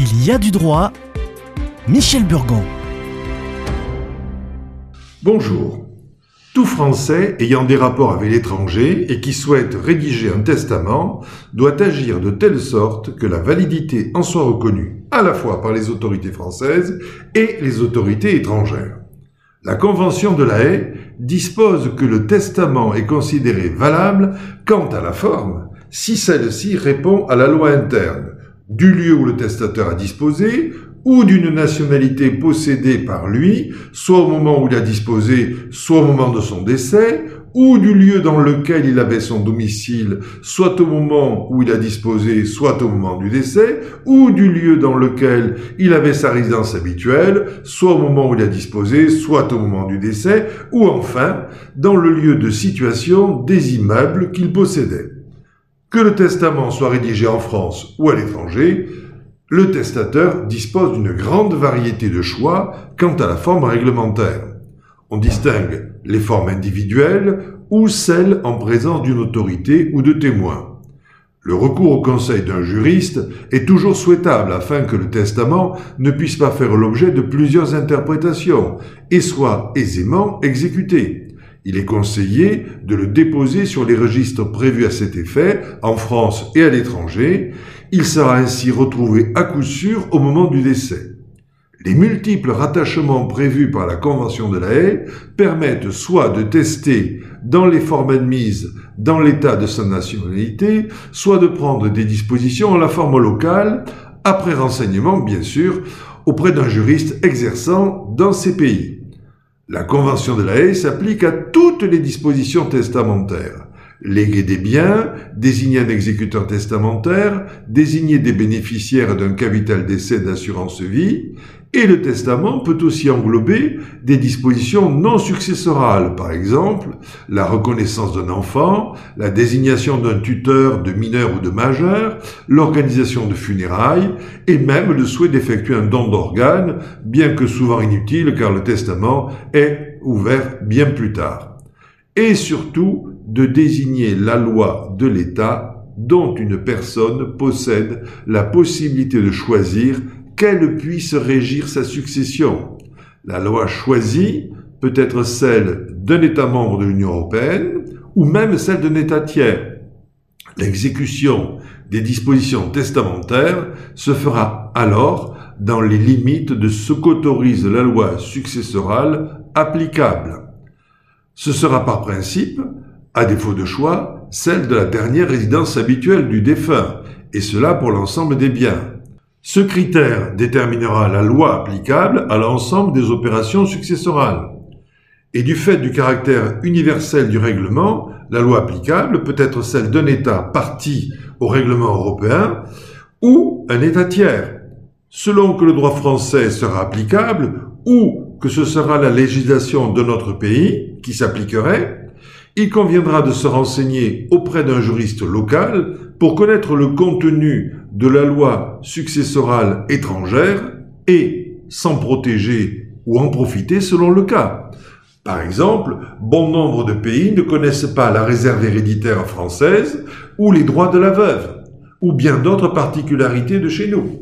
Il y a du droit. Michel Burgon. Bonjour. Tout Français ayant des rapports avec l'étranger et qui souhaite rédiger un testament doit agir de telle sorte que la validité en soit reconnue à la fois par les autorités françaises et les autorités étrangères. La Convention de la Haye dispose que le testament est considéré valable quant à la forme si celle-ci répond à la loi interne du lieu où le testateur a disposé ou d'une nationalité possédée par lui, soit au moment où il a disposé, soit au moment de son décès, ou du lieu dans lequel il avait son domicile, soit au moment où il a disposé, soit au moment du décès, ou du lieu dans lequel il avait sa résidence habituelle, soit au moment où il a disposé, soit au moment du décès, ou enfin dans le lieu de situation des immeubles qu'il possédait. Que le testament soit rédigé en France ou à l'étranger, le testateur dispose d'une grande variété de choix quant à la forme réglementaire. On distingue les formes individuelles ou celles en présence d'une autorité ou de témoins. Le recours au conseil d'un juriste est toujours souhaitable afin que le testament ne puisse pas faire l'objet de plusieurs interprétations et soit aisément exécuté il est conseillé de le déposer sur les registres prévus à cet effet en France et à l'étranger. Il sera ainsi retrouvé à coup sûr au moment du décès. Les multiples rattachements prévus par la Convention de la Haye permettent soit de tester dans les formes admises dans l'état de sa nationalité, soit de prendre des dispositions en la forme locale, après renseignement bien sûr, auprès d'un juriste exerçant dans ces pays. La Convention de la Haye s'applique à toutes les dispositions testamentaires. Léguer des biens, désigner un exécuteur testamentaire, désigner des bénéficiaires d'un capital d'essai d'assurance vie, et le testament peut aussi englober des dispositions non successorales, par exemple la reconnaissance d'un enfant, la désignation d'un tuteur de mineur ou de majeur, l'organisation de funérailles, et même le souhait d'effectuer un don d'organes, bien que souvent inutile car le testament est ouvert bien plus tard. Et surtout de désigner la loi de l'État dont une personne possède la possibilité de choisir qu'elle puisse régir sa succession. La loi choisie peut être celle d'un État membre de l'Union européenne ou même celle d'un État tiers. L'exécution des dispositions testamentaires se fera alors dans les limites de ce qu'autorise la loi successorale applicable. Ce sera par principe, à défaut de choix, celle de la dernière résidence habituelle du défunt, et cela pour l'ensemble des biens. Ce critère déterminera la loi applicable à l'ensemble des opérations successorales. Et du fait du caractère universel du règlement, la loi applicable peut être celle d'un État parti au règlement européen ou un État tiers. Selon que le droit français sera applicable ou que ce sera la législation de notre pays qui s'appliquerait, il conviendra de se renseigner auprès d'un juriste local pour connaître le contenu de la loi successorale étrangère et s'en protéger ou en profiter selon le cas. Par exemple, bon nombre de pays ne connaissent pas la réserve héréditaire française ou les droits de la veuve, ou bien d'autres particularités de chez nous.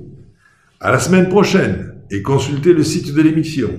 À la semaine prochaine et consultez le site de l'émission.